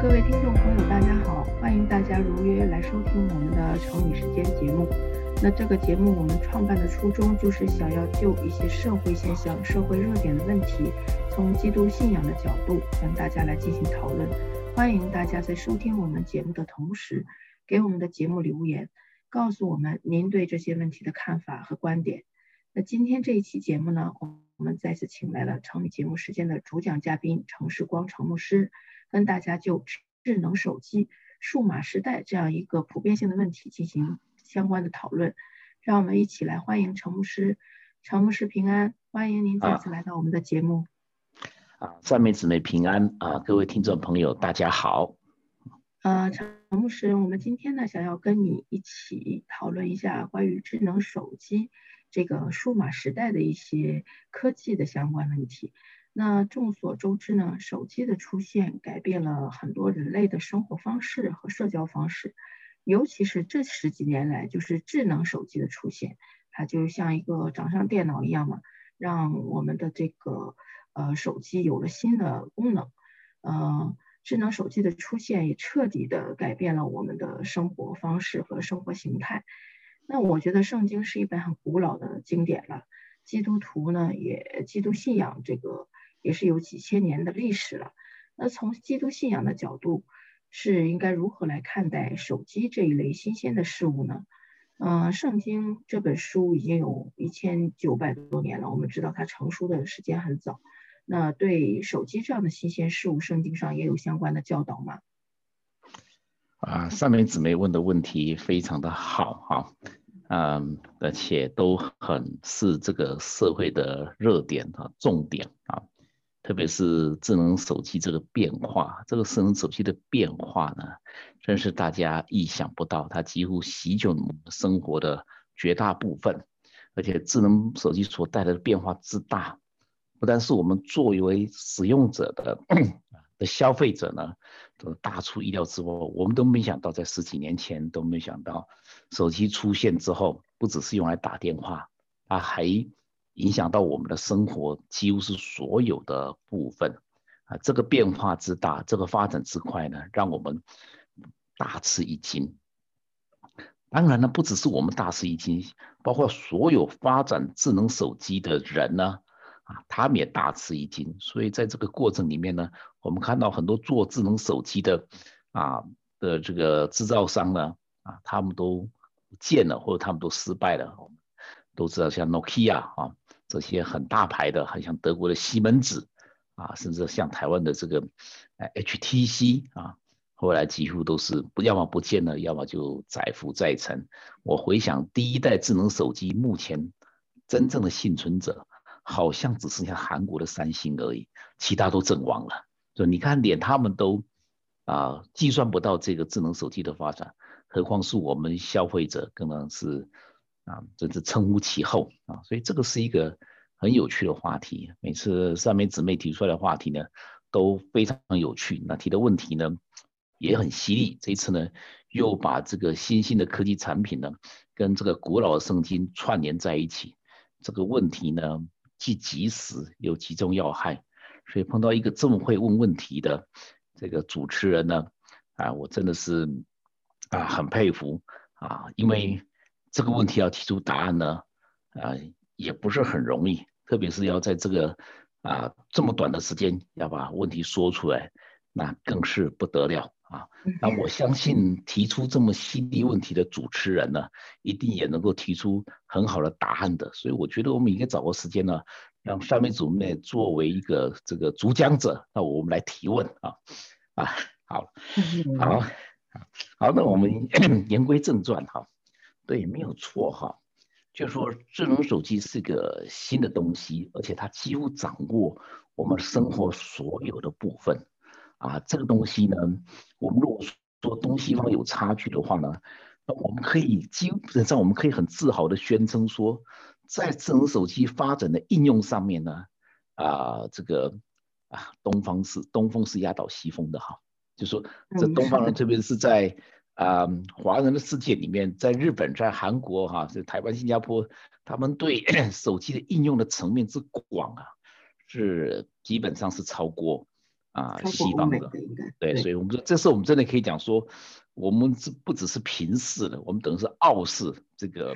各位听众朋友，大家好，欢迎大家如约来收听我们的成语时间节目。那这个节目我们创办的初衷就是想要就一些社会现象、社会热点的问题，从基督信仰的角度跟大家来进行讨论。欢迎大家在收听我们节目的同时，给我们的节目留言，告诉我们您对这些问题的看法和观点。那今天这一期节目呢，我们再次请来了成语节目时间的主讲嘉宾程世光程牧师。跟大家就智能手机、数码时代这样一个普遍性的问题进行相关的讨论，让我们一起来欢迎陈牧师。陈牧师平安，欢迎您再次来到我们的节目。啊，三妹姊妹平安啊，各位听众朋友大家好。呃，陈牧师，我们今天呢想要跟你一起讨论一下关于智能手机这个数码时代的一些科技的相关问题。那众所周知呢，手机的出现改变了很多人类的生活方式和社交方式，尤其是这十几年来，就是智能手机的出现，它就像一个掌上电脑一样嘛，让我们的这个呃手机有了新的功能。呃，智能手机的出现也彻底的改变了我们的生活方式和生活形态。那我觉得圣经是一本很古老的经典了，基督徒呢也基督信仰这个。也是有几千年的历史了。那从基督信仰的角度，是应该如何来看待手机这一类新鲜的事物呢？嗯，圣经这本书已经有一千九百多年了，我们知道它成书的时间很早。那对手机这样的新鲜事物，圣经上也有相关的教导吗？啊，上面姊妹问的问题非常的好哈，嗯，而且都很是这个社会的热点啊，重点啊。特别是智能手机这个变化，这个智能手机的变化呢，真是大家意想不到，它几乎席卷我们生活的绝大部分。而且智能手机所带来的变化之大，不但是我们作为使用者的的消费者呢，都大出意料之外。我们都没想到，在十几年前都没想到，手机出现之后，不只是用来打电话，它还。影响到我们的生活，几乎是所有的部分啊！这个变化之大，这个发展之快呢，让我们大吃一惊。当然呢，不只是我们大吃一惊，包括所有发展智能手机的人呢，啊，他们也大吃一惊。所以在这个过程里面呢，我们看到很多做智能手机的啊的这个制造商呢，啊，他们都不见了，或者他们都失败了。都知道像 Nokia 啊。这些很大牌的，很像德国的西门子啊，甚至像台湾的这个 HTC 啊，后来几乎都是不要么不见了，要么就载浮载沉。我回想第一代智能手机，目前真正的幸存者好像只剩下韩国的三星而已，其他都阵亡了。就你看，连他们都啊计算不到这个智能手机的发展，何况是我们消费者，更能是。啊，真是称呼其后啊，所以这个是一个很有趣的话题。每次三妹姊妹提出来的话题呢，都非常有趣。那提的问题呢，也很犀利。这次呢，又把这个新兴的科技产品呢，跟这个古老的圣经串联在一起。这个问题呢，既及时又集中要害，所以碰到一个这么会问问题的这个主持人呢，啊，我真的是啊很佩服啊，因为。这个问题要提出答案呢，啊，也不是很容易，特别是要在这个啊这么短的时间要把问题说出来，那更是不得了啊。那我相信提出这么犀利问题的主持人呢，一定也能够提出很好的答案的。所以我觉得我们应该找个时间呢，让三位主妹作为一个这个主讲者，那我们来提问啊啊，好，好，好，那我们 言归正传哈。对，没有错哈，就说智能手机是个新的东西，而且它几乎掌握我们生活所有的部分啊。这个东西呢，我们如果说东西方有差距的话呢，那我们可以基本上我们可以很自豪的宣称说，在智能手机发展的应用上面呢，啊，这个啊，东方是东风是压倒西风的哈，就说这东方人特别是在。啊，华人的世界里面，在日本、在韩国、哈，在台湾、新加坡，他们对 手机的应用的层面之广啊，是基本上是超过啊西方的，对，所以我们说这是我们真的可以讲说，我们是不只是平视的，我们等于是傲视这个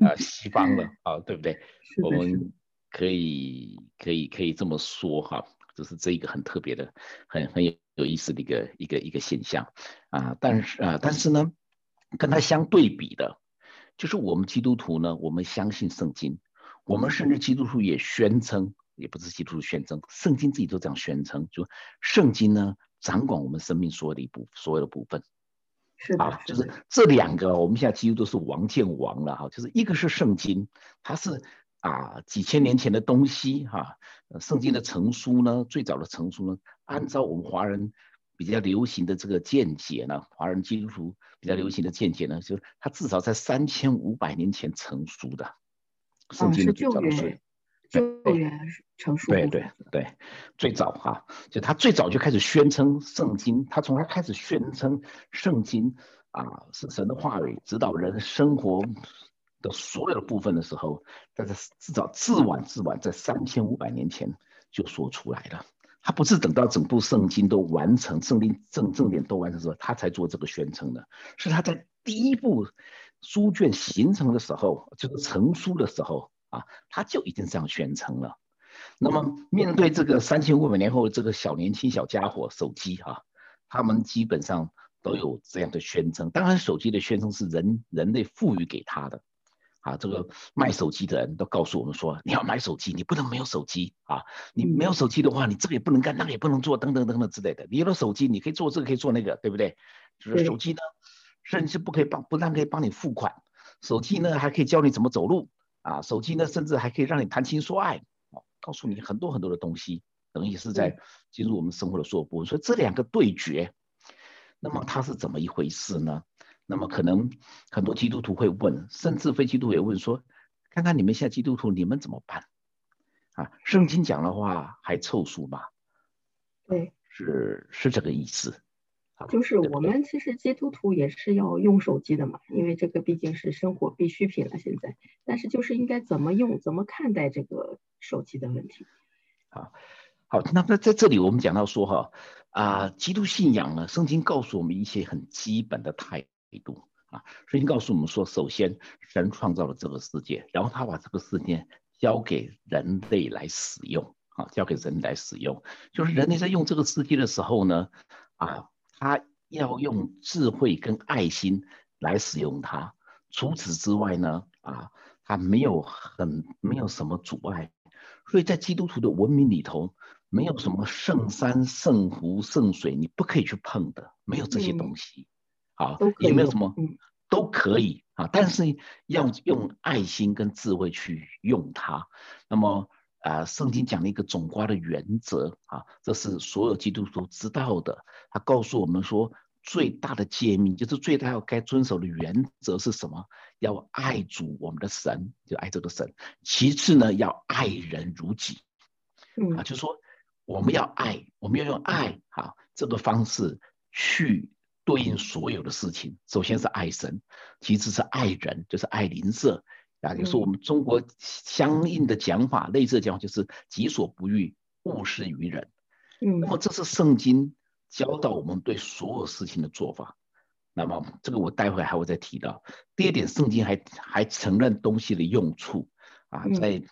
啊 西方的啊，对不对？我们可以可以可以这么说哈，这是这一个很特别的、很很有有意思的一个一个一个现象啊。但是啊，但是呢，跟它相对比的，就是我们基督徒呢，我们相信圣经，我们甚至基督徒也宣称。也不是基督徒宣称，圣经自己都这样宣称，就圣经呢掌管我们生命所有的一部所有的部分，是啊，就是这两个，我们现在几乎都是王见王了哈，就是一个是圣经，它是啊几千年前的东西哈，圣经的成书呢，最早的成书呢，按照我们华人比较流行的这个见解呢，华人基督徒比较流行的见解呢，就是它至少在三千五百年前成熟的，圣经的最早的是。救援成熟。对对对，最早哈，就他最早就开始宣称圣经，他从他开始宣称圣经啊是神的话语，指导人生活的所有的部分的时候，在这至少至晚至晚在三千五百年前就说出来了。他不是等到整部圣经都完成，圣经正正点都完成之后，他才做这个宣称的，是他在第一部书卷形成的时候，就是成书的时候。啊，他就已经这样宣称了。那么面对这个三千五百年后这个小年轻小家伙手机哈，他们基本上都有这样的宣称。当然，手机的宣称是人人类赋予给他的。啊，这个卖手机的人都告诉我们说，你要买手机，你不能没有手机啊。你没有手机的话，你这个也不能干，那个也不能做，等等等等之类的。你有了手机，你可以做这个，可以做那个，对不对？就是手机呢，甚至不可以帮，不但可以帮你付款，手机呢还可以教你怎么走路。啊，手机呢，甚至还可以让你谈情说爱，啊，告诉你很多很多的东西，等于是在进入我们生活的所有部分。所以这两个对决，那么它是怎么一回事呢？那么可能很多基督徒会问，甚至非基督徒也问说，看看你们现在基督徒你们怎么办？啊，圣经讲的话还凑数吗？对，是是这个意思。就是我们其实基督徒也是要用手机的嘛，因为这个毕竟是生活必需品了。现在，但是就是应该怎么用，怎么看待这个手机的问题。好，好，那那在这里我们讲到说哈啊，基督信仰呢，圣经告诉我们一些很基本的态度啊。圣经告诉我们说，首先神创造了这个世界，然后他把这个世界交给人类来使用啊，交给人来使用，就是人类在用这个世界的时候呢啊。他要用智慧跟爱心来使用它。除此之外呢，啊，他没有很没有什么阻碍。所以在基督徒的文明里头，没有什么圣山、圣湖、圣水，你不可以去碰的，没有这些东西。好，也没有什么，都可以啊。但是要用爱心跟智慧去用它。那么。啊，圣经讲了一个总瓜的原则啊，这是所有基督徒知道的。他告诉我们说，最大的诫命就是最大要该遵守的原则是什么？要爱主我们的神，就爱这个神。其次呢，要爱人如己。啊，就是说我们要爱，我们要用爱啊这个方式去对应所有的事情。首先是爱神，其次是爱人，就是爱邻舍。啊，就是我们中国相应的讲法，类似的讲法就是“己所不欲，勿施于人”。嗯，那么这是圣经教导我们对所有事情的做法。那么这个我待会还会再提到。第二点，圣经还还承认东西的用处。啊，在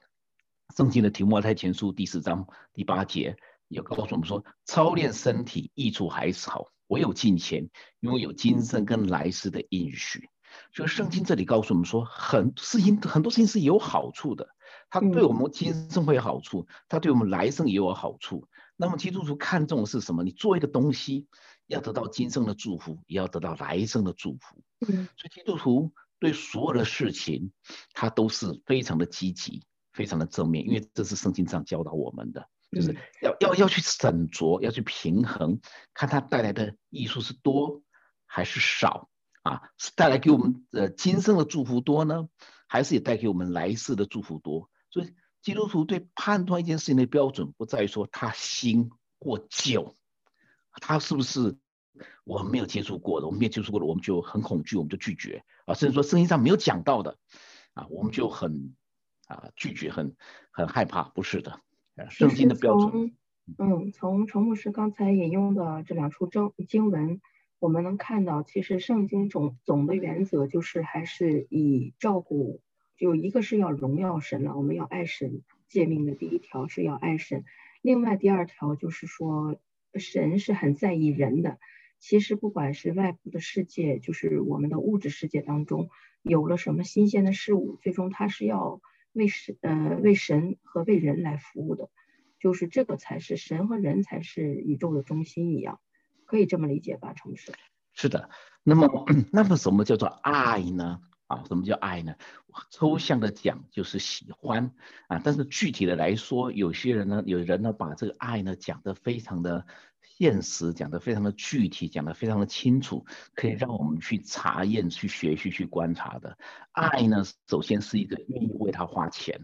圣经的提摩太前书第四章第八节也告诉我们说，操练身体益处还少，唯有金钱，因为有今生跟来世的应许。所以圣经这里告诉我们说，很事情很多事情是有好处的，它对我们今生会有好处，它对我们来生也有好处。那么基督徒看重的是什么？你做一个东西，要得到今生的祝福，也要得到来生的祝福。嗯，所以基督徒对所有的事情，他都是非常的积极，非常的正面，因为这是圣经上教导我们的，就是要要要去审酌，要去平衡，看它带来的益处是多还是少。啊，是带来给我们呃今生的祝福多呢，还是也带给我们来世的祝福多？所以基督徒对判断一件事情的标准，不在于说他新或旧，他是不是我们没有接触过的，我们没有接触过的，我们就很恐惧，我们就拒绝啊，甚至说圣经上没有讲到的啊，我们就很啊拒绝，很很害怕，不是的，圣经的标准。嗯，从陈牧师刚才引用的这两处经经文，我们能看到，其实圣经总总的原则就是还是以照顾，就一个是要荣耀神了，我们要爱神，诫命的第一条是要爱神，另外第二条就是说，神是很在意人的。其实不管是外部的世界，就是我们的物质世界当中有了什么新鲜的事物，最终它是要为神呃为神和为人来服务的，就是这个才是神和人才是宇宙的中心一样，可以这么理解吧？城市是的，那么那么什么叫做爱呢？啊，什么叫爱呢？抽象的讲就是喜欢啊，但是具体的来说，有些人呢，有人呢把这个爱呢讲得非常的。现实讲的非常的具体，讲的非常的清楚，可以让我们去查验、去学习、去观察的。爱呢，首先是一个愿意为他花钱；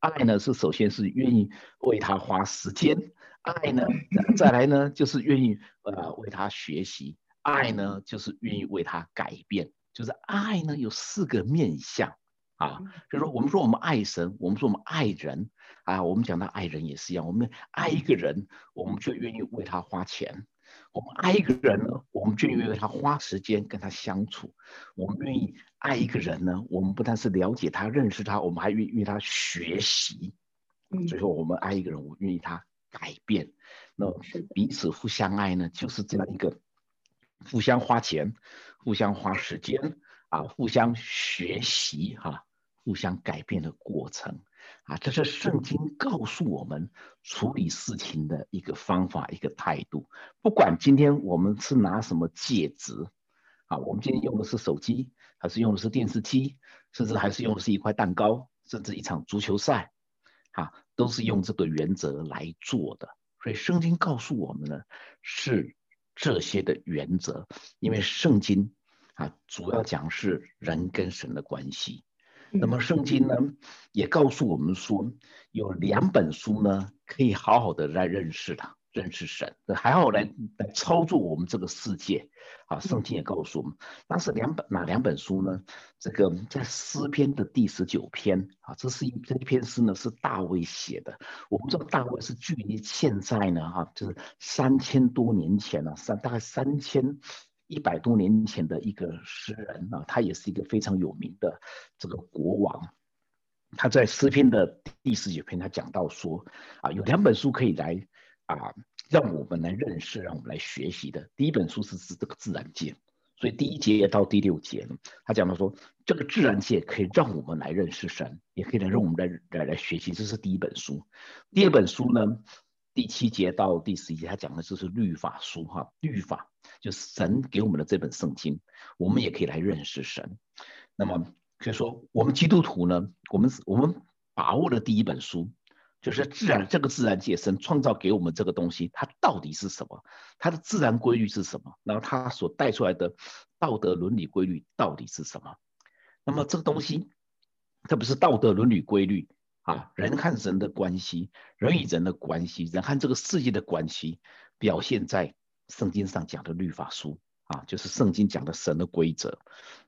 爱呢，是首先是愿意为他花时间；爱呢，再来呢，就是愿意呃为他学习；爱呢，就是愿意为他改变。就是爱呢，有四个面相。啊，就是说，我们说我们爱神，我们说我们爱人，啊，我们讲到爱人也是一样，我们爱一个人，我们就愿意为他花钱；我们爱一个人呢，我们就愿意为他花时间跟他相处；我们愿意爱一个人呢，我们不但是了解他、认识他，我们还愿意他学习。最后，我们爱一个人，我愿意他改变。那彼此互相爱呢，就是这样一个互相花钱、互相花时间啊，互相学习哈。互相改变的过程啊，这是圣经告诉我们处理事情的一个方法、一个态度。不管今天我们是拿什么介质啊，我们今天用的是手机，还是用的是电视机，甚至还是用的是一块蛋糕，甚至一场足球赛，啊，都是用这个原则来做的。所以圣经告诉我们呢，是这些的原则，因为圣经啊，主要讲是人跟神的关系。那么圣经呢，也告诉我们说，有两本书呢，可以好好的来认识他，认识神，还好来来操作我们这个世界。啊，圣经也告诉我们，那是两本哪两本书呢？这个在诗篇的第十九篇啊，这是一这一篇诗呢，是大卫写的。我们知道大卫是距离现在呢，哈，就是三千多年前了，三大概三千。一百多年前的一个诗人啊，他也是一个非常有名的这个国王。他在诗篇的第十九篇，他讲到说啊，有两本书可以来啊，让我们来认识，让我们来学习的。第一本书是指这个自然界，所以第一节到第六节，他讲到说，这个自然界可以让我们来认识神，也可以来让我们来来来学习，这是第一本书。第二本书呢？第七节到第十一节，他讲的就是律法书哈，律法就是神给我们的这本圣经，我们也可以来认识神。那么可以说，我们基督徒呢，我们我们把握的第一本书，就是自然这个自然界，神创造给我们这个东西，它到底是什么？它的自然规律是什么？然后它所带出来的道德伦理规律到底是什么？那么这个东西，特别是道德伦理规律。啊，人和人的关系，人与人的关系，人和这个世界的关系，表现在圣经上讲的律法书啊，就是圣经讲的神的规则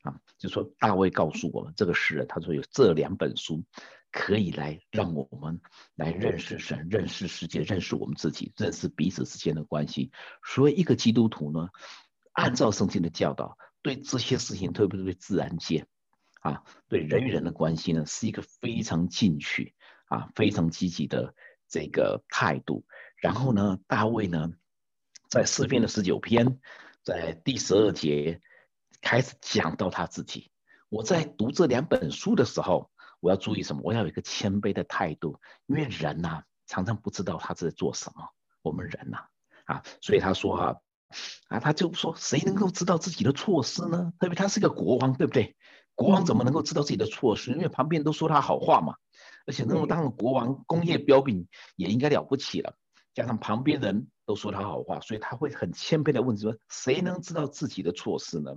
啊。就说大卫告诉我们这个诗人，他说有这两本书可以来让我们来认识神、认识世界、认识我们自己、认识彼此之间的关系。所以一个基督徒呢，按照圣经的教导，对这些事情，特别是对自然界。啊，对人与人的关系呢，是一个非常进取啊，非常积极的这个态度。然后呢，大卫呢，在诗篇的十九篇，在第十二节开始讲到他自己。我在读这两本书的时候，我要注意什么？我要有一个谦卑的态度，因为人呐，常常不知道他在做什么。我们人呐，啊，所以他说啊，啊，他就说，谁能够知道自己的措施呢？特别他是个国王，对不对？国王怎么能够知道自己的措施？因为旁边都说他好话嘛，而且那么当了国王，工业标炳也应该了不起了。加上旁边人都说他好话，所以他会很谦卑的问说：谁能知道自己的错事呢？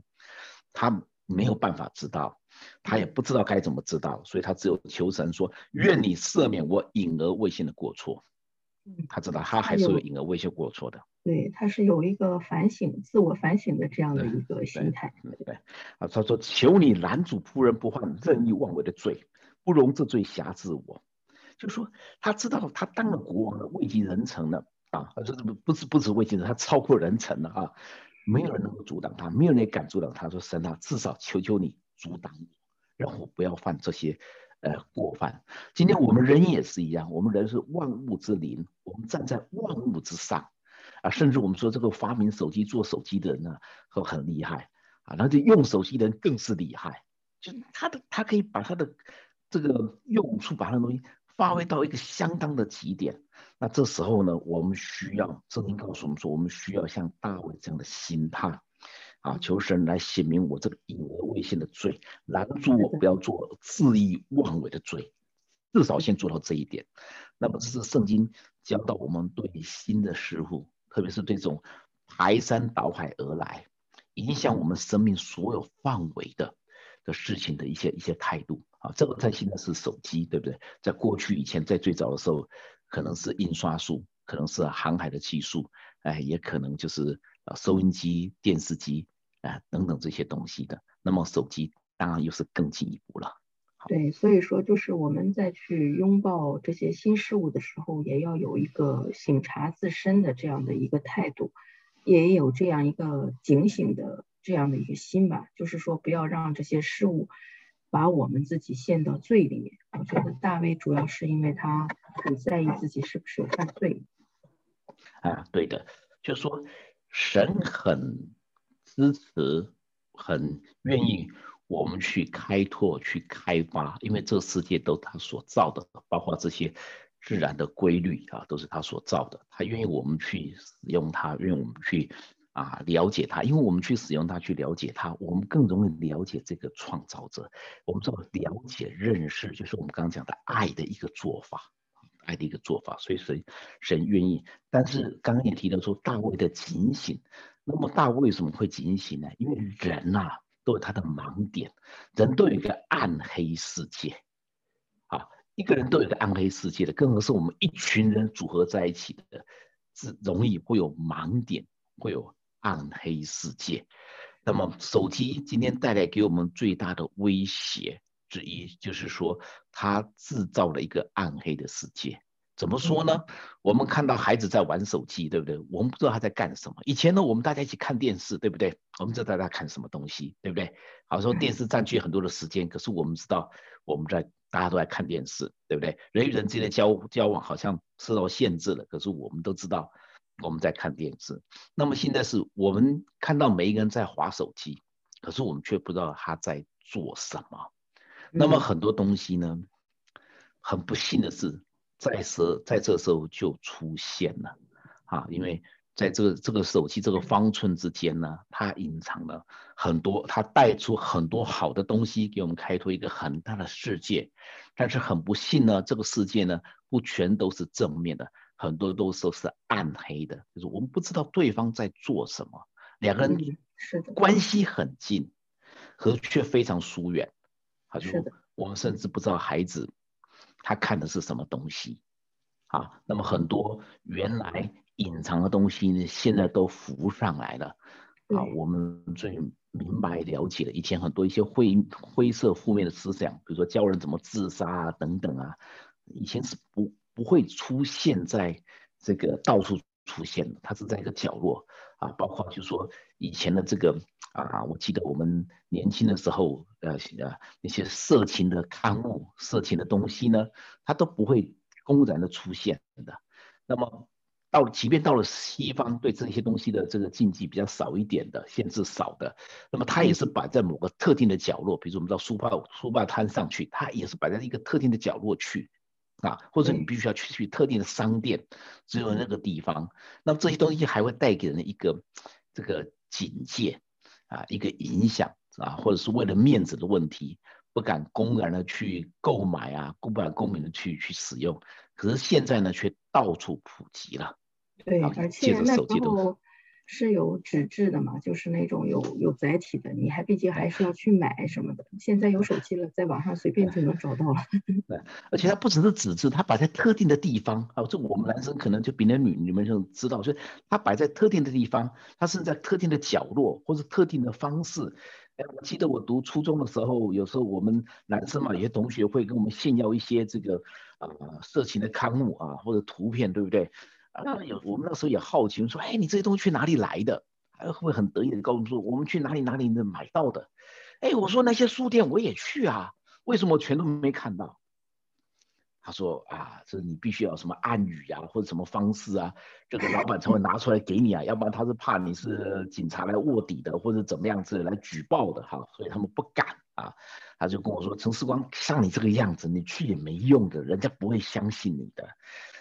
他没有办法知道，他也不知道该怎么知道，所以他只有求神说：愿你赦免我隐而未现的过错。他知道他还是有隐而未现过错的。对，他是有一个反省、自我反省的这样的一个心态。对，啊，他说：“求你拦阻仆人不犯任意妄为的罪，不容这罪辖制我。”就说他知道他当了国王了，位极人臣了，啊，这不不是不止位极人，他超过人臣了啊，没有人能够阻挡他，没有人敢阻挡他。说神啊，至少求求你阻挡我，让我不要犯这些呃过犯。今天我们人也是一样，我们人是万物之灵，我们站在万物之上啊，甚至我们说这个发明手机做手机的人呢，都很厉害啊，那就用手机的人更是厉害，就他的他可以把他的这个用处把那东西。发挥到一个相当的极点，那这时候呢，我们需要圣经告诉我们说，我们需要像大卫这样的心态，啊，求神来显明我这个隐而未现的罪，拦住我不要做恣意妄为的罪，至少先做到这一点。那么这是圣经教导我们对新的事物，特别是这种排山倒海而来，影响我们生命所有范围的的事情的一些一些态度。啊，这个在现在是手机，对不对？在过去以前，在最早的时候，可能是印刷术，可能是航海的技术，哎，也可能就是呃收音机、电视机啊等等这些东西的。那么手机当然又是更进一步了。对，所以说就是我们在去拥抱这些新事物的时候，也要有一个醒察自身的这样的一个态度，也有这样一个警醒的这样的一个心吧，就是说不要让这些事物。把我们自己陷到罪里面，我觉得大卫主要是因为他很在意自己是不是有犯罪。啊，对的，就说神很支持，很愿意我们去开拓、去开发，因为这个世界都他所造的，包括这些自然的规律啊，都是他所造的。他愿意我们去使用它，愿意我们去。啊，了解它，因为我们去使用它，去了解它，我们更容易了解这个创造者。我们知道，了解、认识，就是我们刚刚讲的爱的一个做法，爱的一个做法。所以神神愿意，但是刚刚也提到说大卫的警醒。那么大卫为什么会警醒呢？因为人呐都有他的盲点，人都有一个暗黑世界。啊，一个人都有个暗黑世界的，更何是我们一群人组合在一起的，是容易会有盲点，会有。暗黑世界，那么手机今天带来给我们最大的威胁之一，就是说它制造了一个暗黑的世界。怎么说呢？我们看到孩子在玩手机，对不对？我们不知道他在干什么。以前呢，我们大家一起看电视，对不对？我们知道大家看什么东西，对不对？好说电视占据很多的时间，可是我们知道我们在大家都在看电视，对不对？人与人之间的交交往好像受到限制了，可是我们都知道。我们在看电视，那么现在是我们看到每一个人在划手机，可是我们却不知道他在做什么。那么很多东西呢，很不幸的是，在时在这时候就出现了啊，因为在这个这个手机这个方寸之间呢，它隐藏了很多，它带出很多好的东西，给我们开拓一个很大的世界。但是很不幸呢，这个世界呢，不全都是正面的。很多都是是暗黑的，就是我们不知道对方在做什么，两个人关系很近，可却非常疏远。好，就我们甚至不知道孩子他看的是什么东西。啊，那么很多原来隐藏的东西呢，现在都浮上来了。啊，我们最明白了解了，以前很多一些灰灰色负面的思想，比如说教人怎么自杀啊等等啊，以前是不。不会出现在这个到处出现的，它是在一个角落啊。包括就说以前的这个啊，我记得我们年轻的时候，呃呃，那些色情的刊物、色情的东西呢，它都不会公然的出现的。那么到即便到了西方，对这些东西的这个禁忌比较少一点的，限制少的，那么它也是摆在某个特定的角落，比如我们到书报书报摊上去，它也是摆在一个特定的角落去。啊，或者你必须要去去特定的商店，只有那个地方。那么这些东西还会带给人一个这个警戒啊，一个影响啊，或者是为了面子的问题，不敢公然的去购买啊，不敢公平的去去使用。可是现在呢，却到处普及了。对，而且那时候。是有纸质的嘛，就是那种有有载体的，你还毕竟还是要去买什么的。现在有手机了，在网上随便就能找到了。而且它不只是纸质，它摆在特定的地方啊。这我们男生可能就比那女你们就知道，所以它摆在特定的地方，它是在特定的角落或者特定的方式。哎，我记得我读初中的时候，有时候我们男生嘛，有些同学会跟我们炫耀一些这个啊色情的刊物啊或者图片，对不对？啊，有我们那时候也好奇，说，哎，你这些东西去哪里来的？还会很得意的告诉说，我们去哪里哪里能买到的？哎，我说那些书店我也去啊，为什么全都没看到？他说啊，这你必须要什么暗语啊，或者什么方式啊，这个老板才会拿出来给你啊，要不然他是怕你是警察来卧底的，或者怎么样子来举报的哈，所以他们不敢啊。他就跟我说，陈世光像你这个样子，你去也没用的，人家不会相信你的。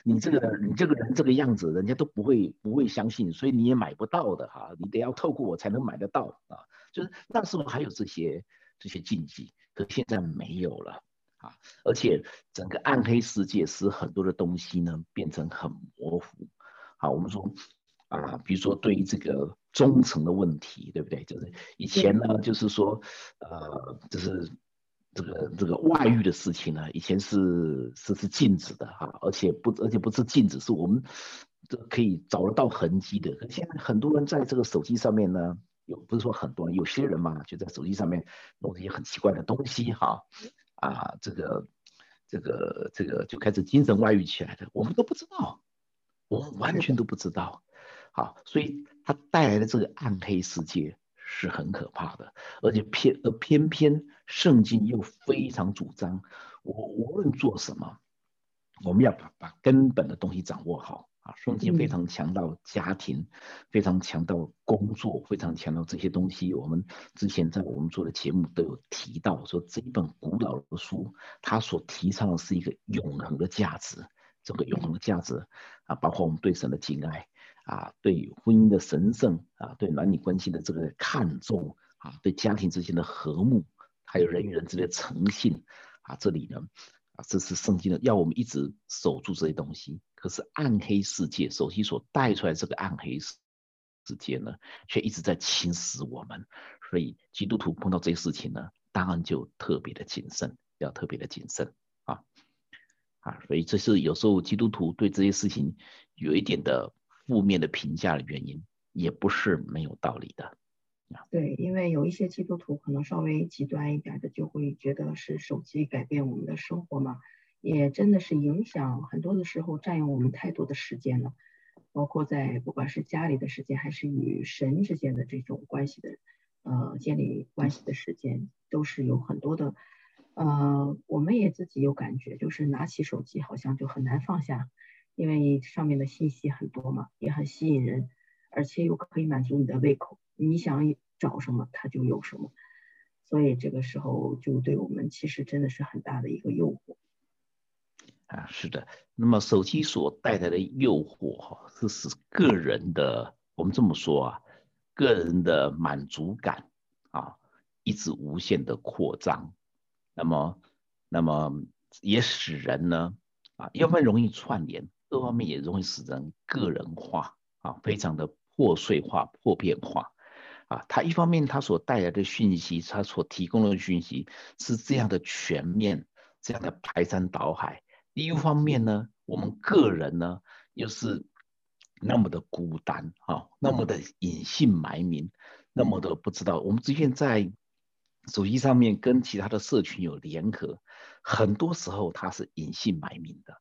你这个你这个人这个样子，人家都不会不会相信，所以你也买不到的哈，你得要透过我才能买得到啊。就是那时候还有这些这些禁忌，可现在没有了。啊，而且整个暗黑世界使很多的东西呢变成很模糊。好，我们说啊，比如说对于这个忠诚的问题，对不对？就是以前呢，就是说，呃，就是这个这个外遇的事情呢，以前是是是禁止的哈，而且不而且不是禁止，是我们这可以找得到痕迹的。可现在很多人在这个手机上面呢，有不是说很多，有些人嘛，就在手机上面弄一些很奇怪的东西哈。啊，这个，这个，这个就开始精神外遇起来的，我们都不知道，我们完全都不知道。好，所以它带来的这个暗黑世界是很可怕的，而且偏而偏偏圣经又非常主张，我无论做什么，我们要把把根本的东西掌握好。啊，圣经非常强调家庭，非常强调工作，非常强调这些东西。我们之前在我们做的节目都有提到，说这一本古老的书，它所提倡的是一个永恒的价值。这个永恒的价值啊，包括我们对神的敬爱啊，对婚姻的神圣啊，对男女关系的这个看重啊，对家庭之间的和睦，还有人与人之间的诚信啊，这里呢啊。这是圣经的，要我们一直守住这些东西。可是暗黑世界，手机所带出来这个暗黑世界呢，却一直在侵蚀我们。所以基督徒碰到这些事情呢，当然就特别的谨慎，要特别的谨慎啊啊！所以这是有时候基督徒对这些事情有一点的负面的评价的原因，也不是没有道理的。对，因为有一些基督徒可能稍微极端一点的，就会觉得是手机改变我们的生活嘛，也真的是影响很多的时候占用我们太多的时间了，包括在不管是家里的时间，还是与神之间的这种关系的，呃，建立关系的时间，都是有很多的，呃，我们也自己有感觉，就是拿起手机好像就很难放下，因为上面的信息很多嘛，也很吸引人，而且又可以满足你的胃口。你想找什么，它就有什么，所以这个时候就对我们其实真的是很大的一个诱惑啊。是的，那么手机所带来的诱惑哈，是使个人的，我们这么说啊，个人的满足感啊，一直无限的扩张。那么，那么也使人呢啊，要不然容易串联，各方面也容易使人个人化啊，非常的破碎化、破片化。啊，它一方面它所带来的讯息，它所提供的讯息是这样的全面，这样的排山倒海；另一方面呢，我们个人呢又是那么的孤单啊，那么的隐姓埋名，那么的不知道。我们之前在手机上面跟其他的社群有联合，很多时候它是隐姓埋名的，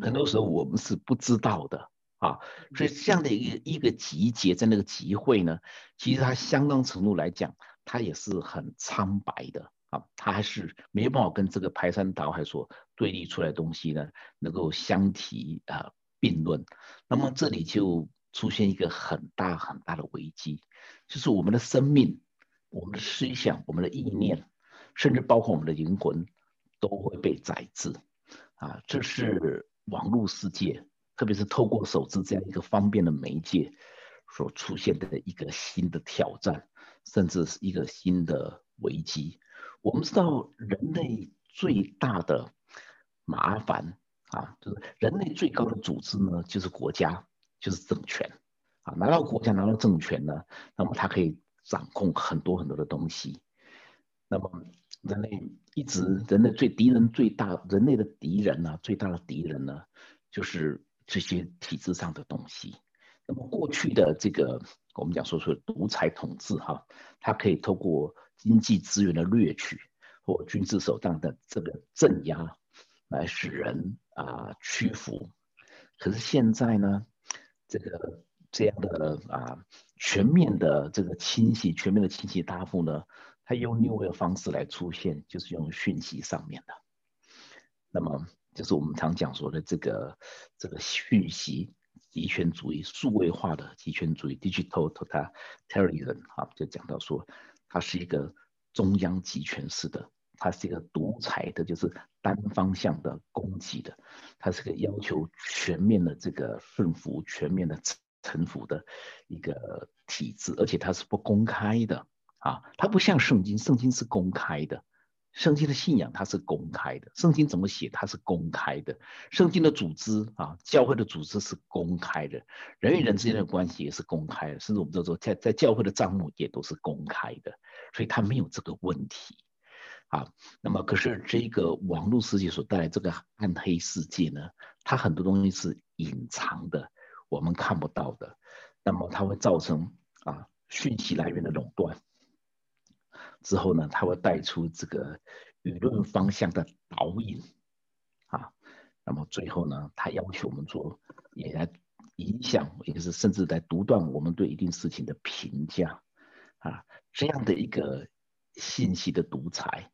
很多时候我们是不知道的。啊，所以这样的一个一个集结，在那个集会呢，其实它相当程度来讲，它也是很苍白的啊，它还是没办法跟这个排山倒海所对立出来的东西呢，能够相提啊并论。那么这里就出现一个很大很大的危机，就是我们的生命、我们的思想、我们的意念，甚至包括我们的灵魂，都会被宰制啊，这是网络世界。特别是透过手机这样一个方便的媒介所出现的一个新的挑战，甚至是一个新的危机。我们知道，人类最大的麻烦啊，就是人类最高的组织呢，就是国家，就是政权啊。拿到国家，拿到政权呢，那么它可以掌控很多很多的东西。那么，人类一直，人类最敌人最大，人类的敌人呢，最大的敌人呢，就是。这些体制上的东西，那么过去的这个我们讲说说独裁统治哈，它可以透过经济资源的掠取或军事手段的这个镇压，来使人啊屈服。可是现在呢，这个这样的啊全面的这个清洗，全面的清晰答复呢，它用另外一个方式来出现，就是用讯息上面的。那么就是我们常讲说的这个这个讯息集权主义、数位化的集权主义 （digital totalitarian） 啊，就讲到说它是一个中央集权式的。它是一个独裁的，就是单方向的攻击的，它是个要求全面的这个顺服、全面的臣服的一个体制，而且它是不公开的啊，它不像圣经，圣经是公开的，圣经的信仰它是公开的，圣经怎么写它是公开的，圣经的组织啊，教会的组织是公开的，人与人之间的关系也是公开的，甚至我们叫做在在教会的账目也都是公开的，所以它没有这个问题。啊，那么可是这个网络世界所带来这个暗黑世界呢，它很多东西是隐藏的，我们看不到的。那么它会造成啊讯息来源的垄断，之后呢，他会带出这个舆论方向的导引啊。那么最后呢，他要求我们做，也来影响，也是甚至在独断我们对一定事情的评价啊，这样的一个信息的独裁。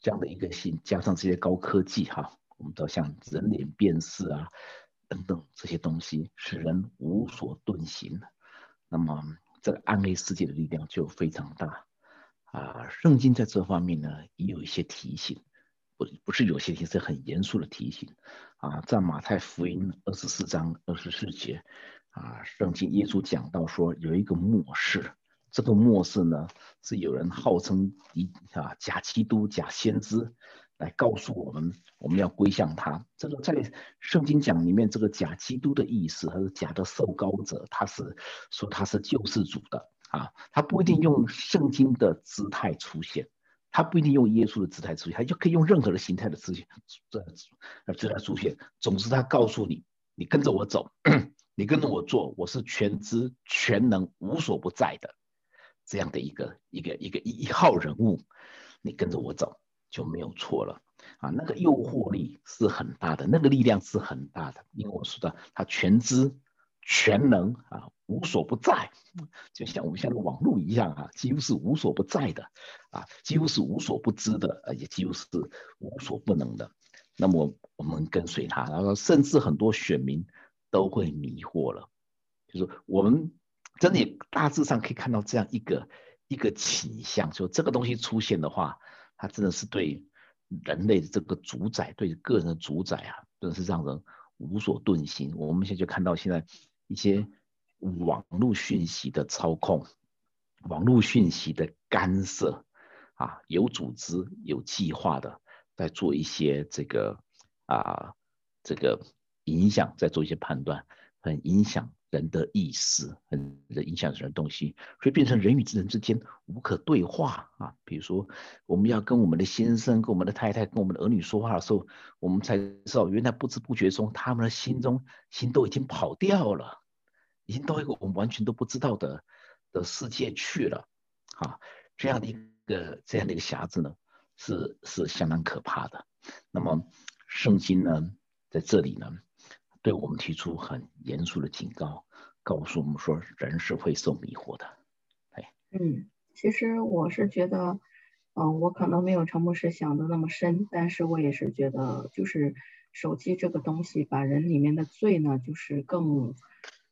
这样的一个信，加上这些高科技哈，我们知道像人脸辨识啊等等这些东西，使人无所遁形。那么这个暗黑世界的力量就非常大啊。圣经在这方面呢也有一些提醒，不不是有些提示，很严肃的提醒啊。在马太福音二十四章二十四节啊，圣经耶稣讲到说有一个末世。这个末世呢，是有人号称一啊假基督、假先知，来告诉我们我们要归向他。这个在圣经讲里面，这个假基督的意思，还是假的受膏者，他是说他是救世主的啊，他不一定用圣经的姿态出现，他不一定用耶稣的姿态出现，他就可以用任何的形态的出现，这姿态出现。总之，他告诉你，你跟着我走，你跟着我做，我是全知全能、无所不在的。这样的一个一个一个一号人物，你跟着我走就没有错了啊！那个诱惑力是很大的，那个力量是很大的，因为我说的他全知全能啊，无所不在，就像我们现在网络一样啊，几乎是无所不在的啊，几乎是无所不知的，而且几乎是无所不能的。那么我们跟随他，然后甚至很多选民都会迷惑了，就是我们。真的大致上可以看到这样一个一个倾向，就这个东西出现的话，它真的是对人类的这个主宰，对个人的主宰啊，真的是让人无所遁形。我们现在就看到现在一些网络讯息的操控，网络讯息的干涉啊，有组织、有计划的在做一些这个啊这个影响，在做一些判断，很影响。人的意识很影响人的东西，所以变成人与人之间无可对话啊。比如说，我们要跟我们的先生、跟我们的太太、跟我们的儿女说话的时候，我们才知道，原来不知不觉中，他们的心中心都已经跑掉了，已经到一个我们完全都不知道的的世界去了。啊，这样的一个这样的一个匣子呢，是是相当可怕的。那么，圣经呢，在这里呢。对我们提出很严肃的警告，告诉我们说人是会受迷惑的。哎，嗯，其实我是觉得，嗯，我可能没有陈牧师想的那么深，但是我也是觉得，就是手机这个东西，把人里面的罪呢，就是更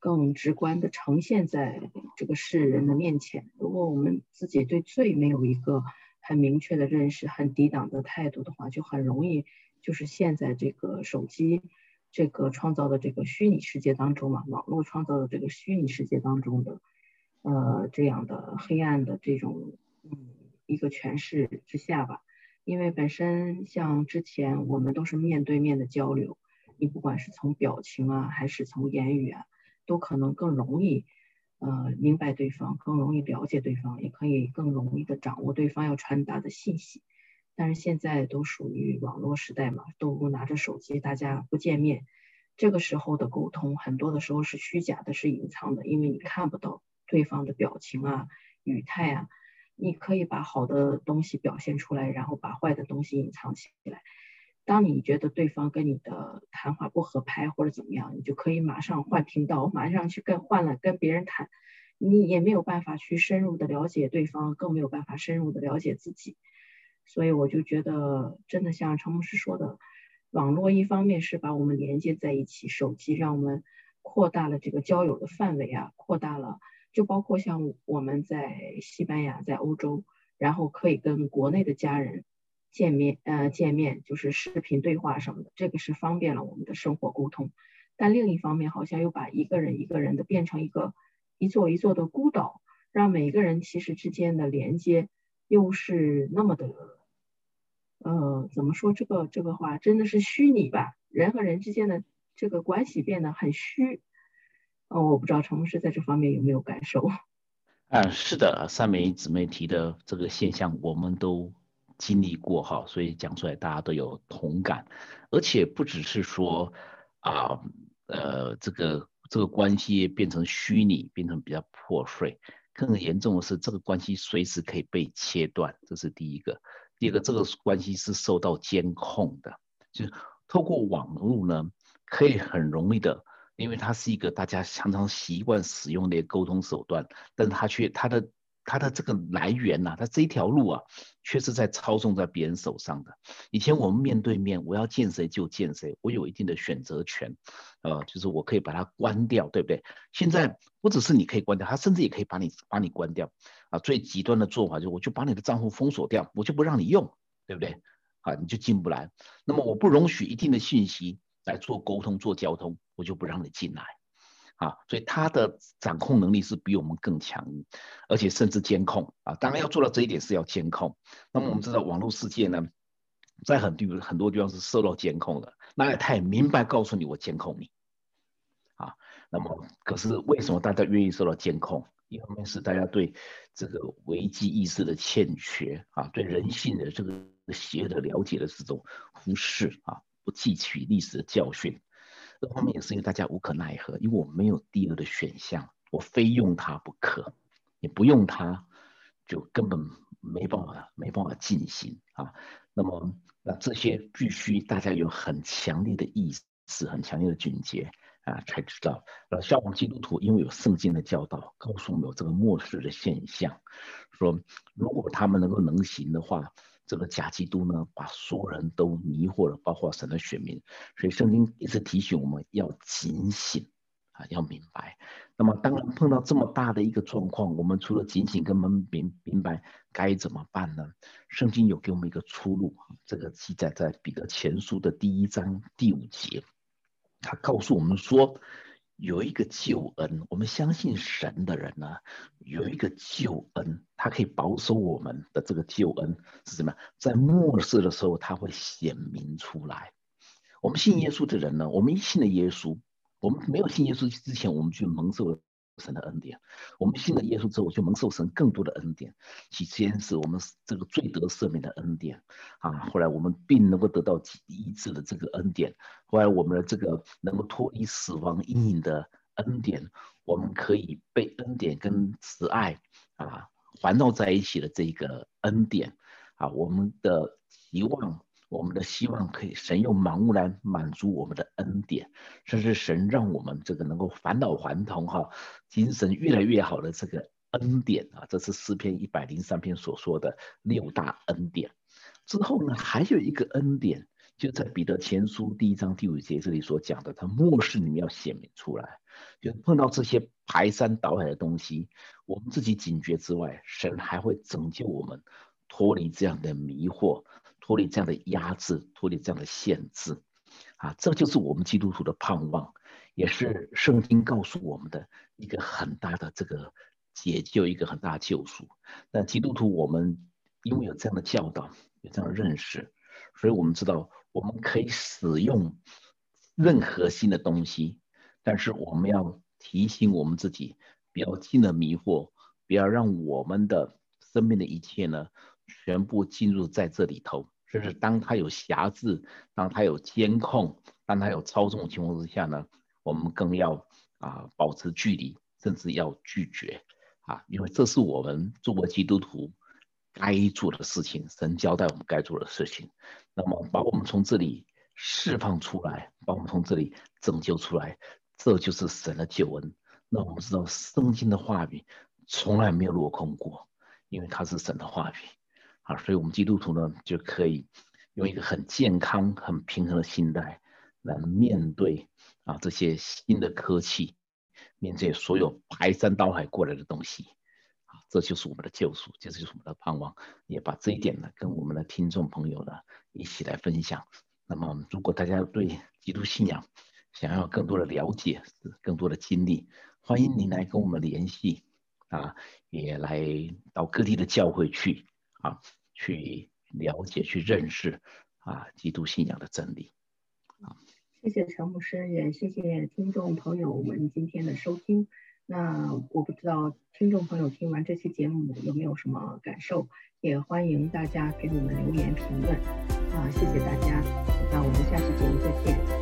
更直观的呈现在这个世人的面前。如果我们自己对罪没有一个很明确的认识，很抵挡的态度的话，就很容易就是陷在这个手机。这个创造的这个虚拟世界当中嘛，网络创造的这个虚拟世界当中的，呃，这样的黑暗的这种嗯一个诠释之下吧，因为本身像之前我们都是面对面的交流，你不管是从表情啊，还是从言语啊，都可能更容易呃明白对方，更容易了解对方，也可以更容易的掌握对方要传达的信息。但是现在都属于网络时代嘛，都拿着手机，大家不见面，这个时候的沟通很多的时候是虚假的，是隐藏的，因为你看不到对方的表情啊、语态啊。你可以把好的东西表现出来，然后把坏的东西隐藏起来。当你觉得对方跟你的谈话不合拍或者怎么样，你就可以马上换频道，马上去跟换了跟别人谈，你也没有办法去深入的了解对方，更没有办法深入的了解自己。所以我就觉得，真的像陈牧师说的，网络一方面是把我们连接在一起，手机让我们扩大了这个交友的范围啊，扩大了，就包括像我们在西班牙，在欧洲，然后可以跟国内的家人见面，呃，见面就是视频对话什么的，这个是方便了我们的生活沟通。但另一方面，好像又把一个人一个人的变成一个一座一座的孤岛，让每个人其实之间的连接。又是那么的，呃，怎么说这个这个话真的是虚拟吧？人和人之间的这个关系变得很虚。哦，我不知道陈牧师在这方面有没有感受？嗯，是的，三枚姊妹提的这个现象，我们都经历过哈，所以讲出来大家都有同感。而且不只是说啊，呃，这个这个关系变成虚拟，变成比较破碎。更严重的是，这个关系随时可以被切断，这是第一个。第二个，这个关系是受到监控的，就是透过网络呢，可以很容易的，因为它是一个大家常常习惯使用的沟通手段，但是它却它的。它的这个来源呐，它这一条路啊，却是在操纵在别人手上的。以前我们面对面，我要见谁就见谁，我有一定的选择权，呃，就是我可以把它关掉，对不对？现在不只是你可以关掉，他甚至也可以把你把你关掉啊。最极端的做法就是我就把你的账户封锁掉，我就不让你用，对不对？啊，你就进不来。那么我不容许一定的信息来做沟通、做交通，我就不让你进来。啊，所以他的掌控能力是比我们更强，而且甚至监控啊。当然要做到这一点是要监控。那么我们知道网络世界呢，在很地很多地方是受到监控的。那他也明白告诉你我监控你，啊，那么可是为什么大家愿意受到监控？一方面是大家对这个危机意识的欠缺啊，对人性的这个邪恶的了解的这种忽视啊，不汲取历史的教训。这方面也是因为大家无可奈何，因为我没有第二的选项，我非用它不可。你不用它，就根本没办法，没办法进行啊。那么，那这些必须大家有很强烈的意识，很强烈的警觉啊，才知道。呃，像我们基督徒，因为有圣经的教导，告诉我们有这个末世的现象，说如果他们能够能行的话。这个假基督呢，把所有人都迷惑了，包括神的选民。所以圣经一直提醒我们要警醒啊，要明白。那么当然碰到这么大的一个状况，我们除了警醒，跟们明明白该怎么办呢？圣经有给我们一个出路，这个记载在彼得前书的第一章第五节，他告诉我们说。有一个救恩，我们相信神的人呢，有一个救恩，他可以保守我们的这个救恩是什么？在末世的时候，他会显明出来。我们信耶稣的人呢，我们一信了耶稣，我们没有信耶稣之前，我们就蒙受了。神的恩典，我们信了耶稣之后，就蒙受神更多的恩典。其先是我们这个罪得赦免的恩典啊，后来我们并能够得到医治的这个恩典，后来我们的这个能够脱离死亡阴影的恩典，我们可以被恩典跟慈爱啊环绕在一起的这个恩典啊，我们的期望。我们的希望可以，神用盲目来满足我们的恩典，甚至神让我们这个能够返老还童哈，精神越来越好的这个恩典啊，这是诗篇一百零三篇所说的六大恩典。之后呢，还有一个恩典，就在彼得前书第一章第五节这里所讲的，他末世里面要显明出来，就碰到这些排山倒海的东西，我们自己警觉之外，神还会拯救我们，脱离这样的迷惑。脱离这样的压制，脱离这样的限制，啊，这就是我们基督徒的盼望，也是圣经告诉我们的一个很大的这个解救，一个很大的救赎。那基督徒我们因为有这样的教导，有这样的认识，所以我们知道我们可以使用任何新的东西，但是我们要提醒我们自己，不要进了迷惑，不要让我们的生命的一切呢。全部进入在这里头，就是当他有辖制，当他有监控，当他有操纵的情况之下呢，我们更要啊保持距离，甚至要拒绝。啊，因为这是我们作为基督徒该做的事情，神交代我们该做的事情，那么把我们从这里释放出来，把我们从这里拯救出来，这就是神的救恩。那我们知道圣经的话语从来没有落空过，因为它是神的话语。啊，所以我们基督徒呢就可以用一个很健康、很平衡的心态来面对啊这些新的科技，面对所有排山倒海过来的东西。啊这就是我们的救赎，这就是我们的盼望，也把这一点呢跟我们的听众朋友呢一起来分享。那么，如果大家对基督信仰想要更多的了解、更多的经历，欢迎您来跟我们联系啊，也来到各地的教会去啊，去了解、去认识啊基督信仰的真理。啊，谢谢陈牧师，也谢谢听众朋友们今天的收听。那我不知道听众朋友听完这期节目有没有什么感受，也欢迎大家给我们留言评论啊，谢谢大家，那我们下期节目再见。